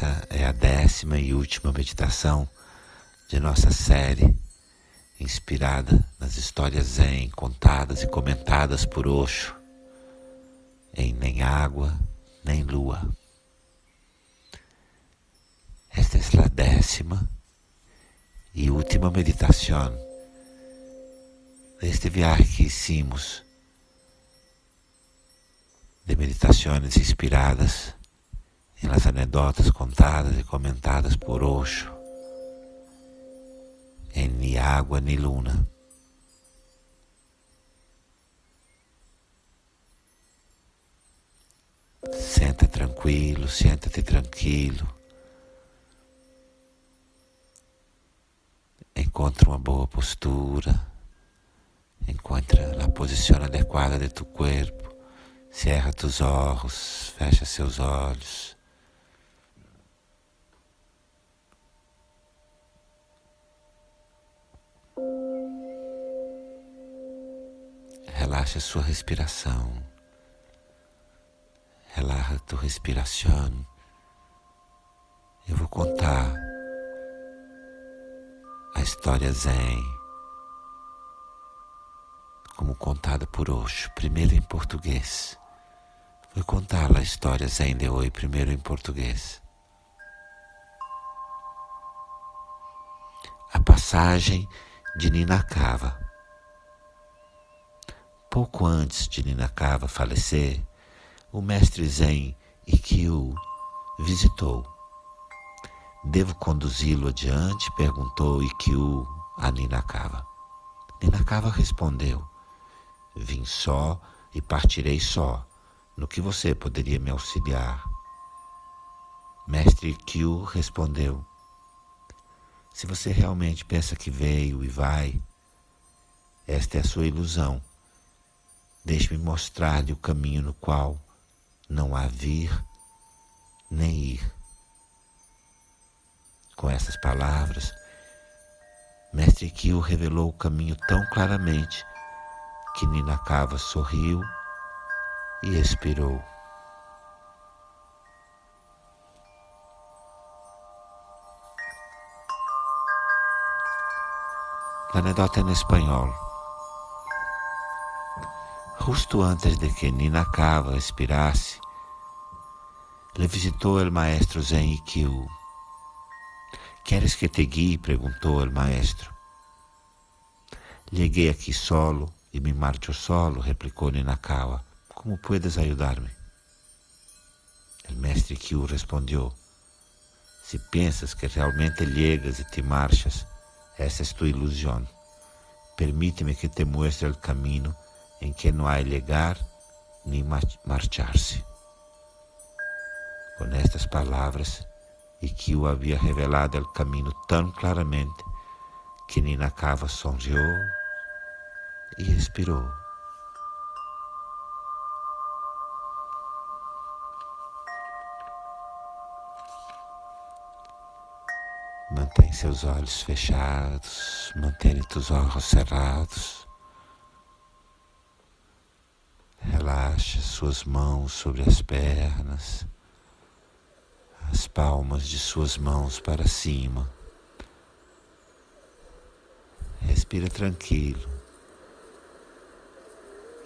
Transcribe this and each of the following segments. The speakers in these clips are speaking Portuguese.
Essa é a décima e última meditação de nossa série, inspirada nas histórias Zen contadas e comentadas por Osho, em Nem Água, Nem Lua. Esta é a décima e última meditação deste viagem que hicimos de meditações inspiradas em las anedotas contadas e comentadas por Osho em Ni Água Ni Luna. Senta tranquilo, senta-te tranquilo. Encontra uma boa postura. Encontra a posição adequada de tu corpo. Cierra tus olhos, fecha seus olhos. Relaxa sua respiração. Relaxa tua respiração. Eu vou contar a história Zen, como contada por Osho, primeiro em português. Vou contar a história Zen de hoje, primeiro em português. A passagem de Ninakava. Pouco antes de Ninakava falecer, o mestre Zen Ikkyu visitou. Devo conduzi-lo adiante? perguntou Ikkyu a Ninakava. Ninakava respondeu: Vim só e partirei só. No que você poderia me auxiliar? Mestre Ikkyu respondeu: Se você realmente pensa que veio e vai, esta é a sua ilusão. Deixe-me mostrar-lhe o caminho no qual não há vir nem ir. Com essas palavras, Mestre Kyo revelou o caminho tão claramente que Ninakava sorriu e expirou. La anedota em espanhol. Justo antes de que Ninakava expirasse, le visitou o maestro Zen Ikkyu. Queres que te guie? perguntou o maestro. Lleguei aqui solo e me marcho solo, replicou Ninakawa. Como puedes ajudar-me? O mestre Kyu respondeu: Se pensas que realmente llegas e te marchas, é tu ilusão. Permite-me que te muestre o caminho em que não há llegar nem marchar-se. Com estas palavras, Ikkyu havia revelado o caminho tão claramente que Ninakava sonriu e expirou. Mantém seus olhos fechados, mantém os olhos cerrados. Relaxe suas mãos sobre as pernas, as palmas de suas mãos para cima. Respira tranquilo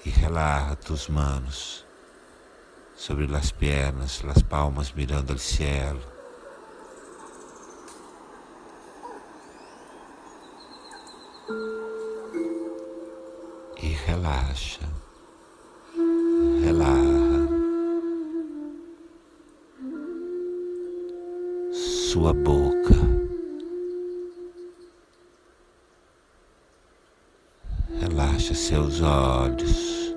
e relaxa tus manos sobre as pernas, as palmas mirando ao céu. E relaxa sua boca. Relaxa seus olhos,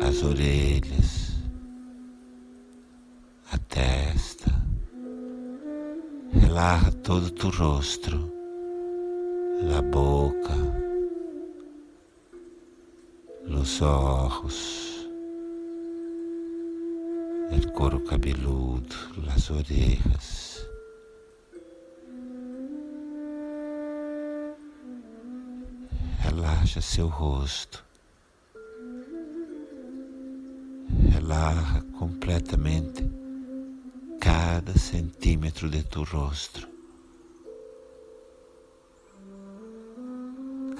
as orelhas, a testa. Relaxa todo o teu rosto, a boca. Los ojos, coro cabeludo, las orejas. Relaxa seu rosto. Relaxa completamente cada centímetro de tu rostro.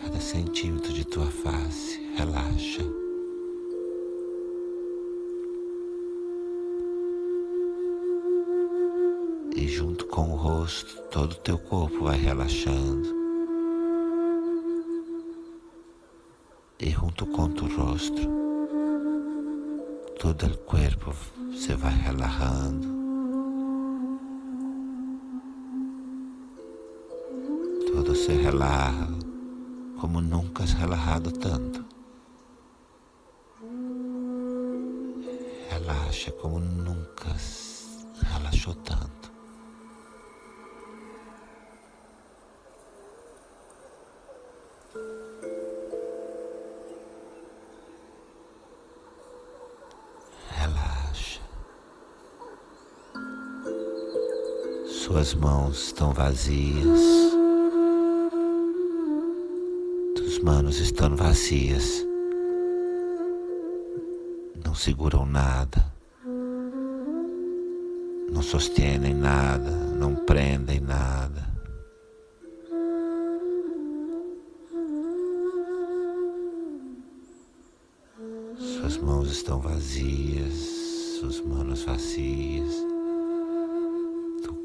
Cada centímetro de tua face, relaxa. E junto com o rosto, todo o teu corpo vai relaxando. E junto com tu rosto, todo o corpo se vai relajando. Todo se relaja como nunca has relajado tanto. Relaxa como nunca relaxou tanto. Suas mãos estão vazias. Tuas manos estão vazias. Não seguram nada. Não sostenem nada. Não prendem nada. Suas mãos estão vazias. Suas manos vazias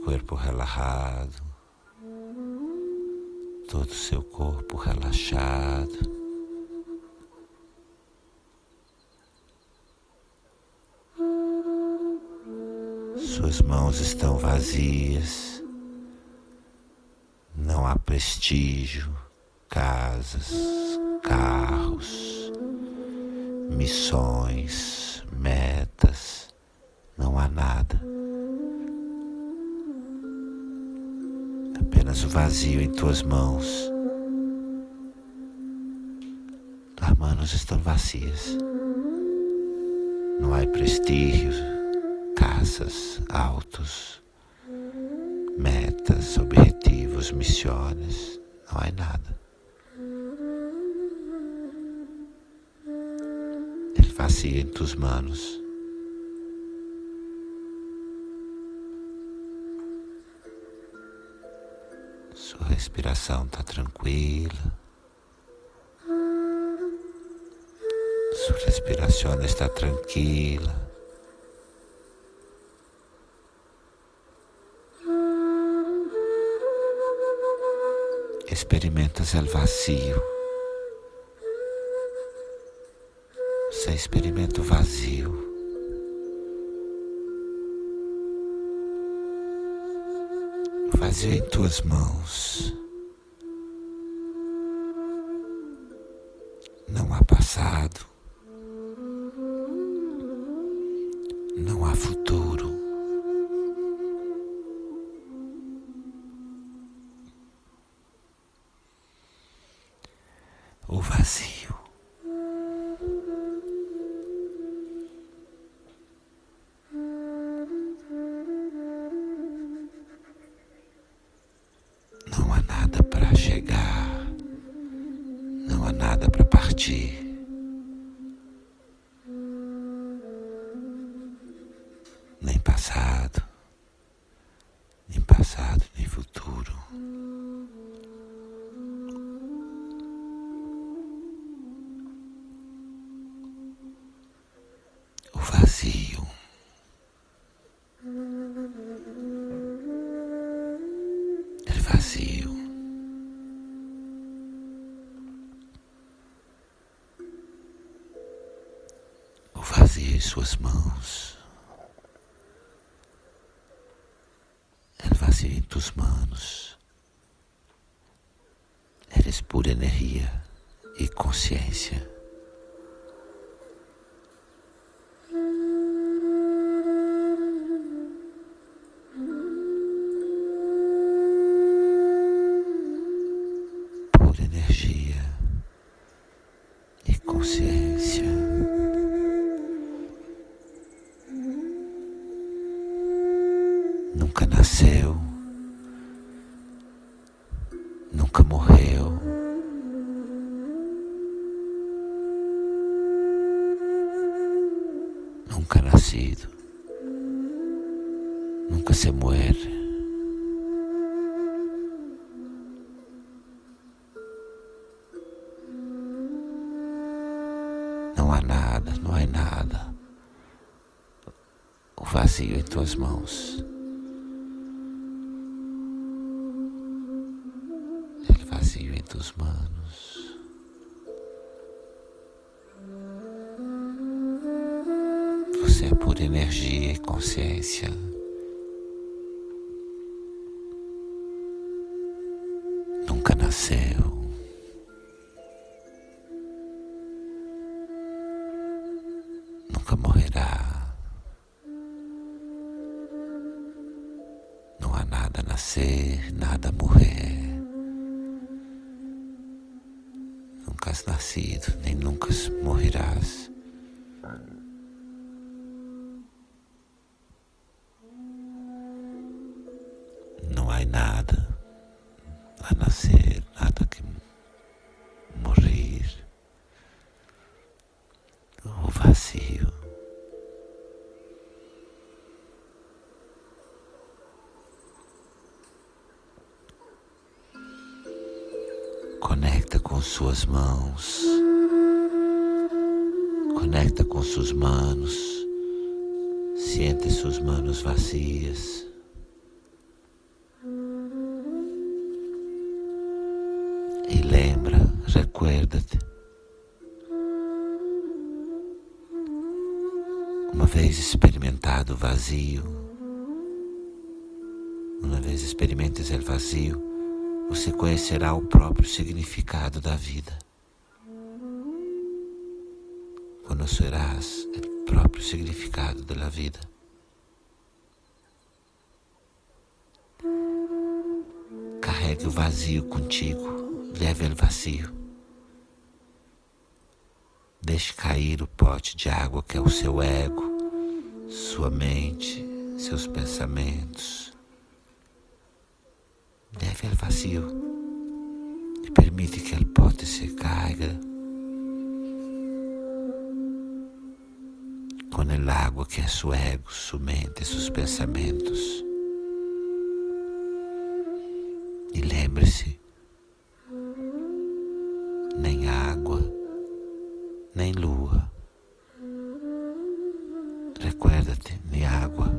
corpo relajado, todo o seu corpo relaxado. Suas mãos estão vazias, não há prestígio, casas, carros, missões, metas, não há nada. O vazio em tuas mãos. As manos estão vazias. Não há prestígio, casas, autos, metas, objetivos, missões. Não há nada. Ele vazio em tuas manos. Sua respiração está tranquila. Sua respiração está tranquila. Experimentas o vazio. Você experimenta o vazio. Vazio em tuas mãos. Não há passado, não há futuro. Nem passado, nem passado, nem futuro. O vazio. É vazio. Suas mãos. Vazio em tus manos. Eres pura energia e consciência. Nunca se muere. Não há nada, não há nada. O vazio em tuas mãos. Ele vazio em tuas manos. Você é pura energia e consciência. Nada morrer. Nunca has nascido, nem nunca morrerás. Não há nada suas mãos. Conecta com suas manos. Sente suas manos vazias. E lembra, recuerda-te. Uma vez experimentado o vazio, uma vez experimentes o vazio, você conhecerá o próprio significado da vida. Conocerás o próprio significado da vida. Carregue o vazio contigo, leve o vazio. Deixe cair o pote de água que é o seu ego, sua mente, seus pensamentos Leve al vacío e permite que el pote se caiga con el agua que é su ego, su mente, sus pensamentos. E lembre-se, nem água, nem lua. Recuérdate, nem água,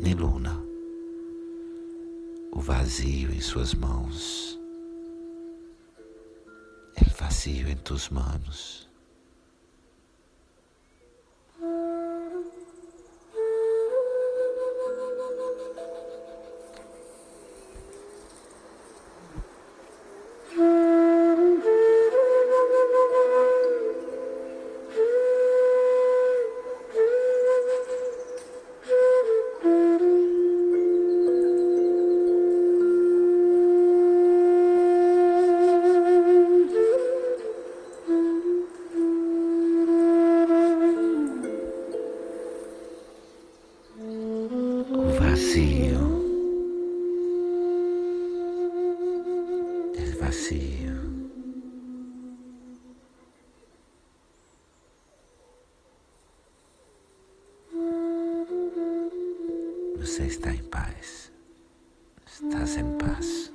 nem luna o vazio em suas mãos, o vazio em tus manos. Você está em paz. Estás em paz.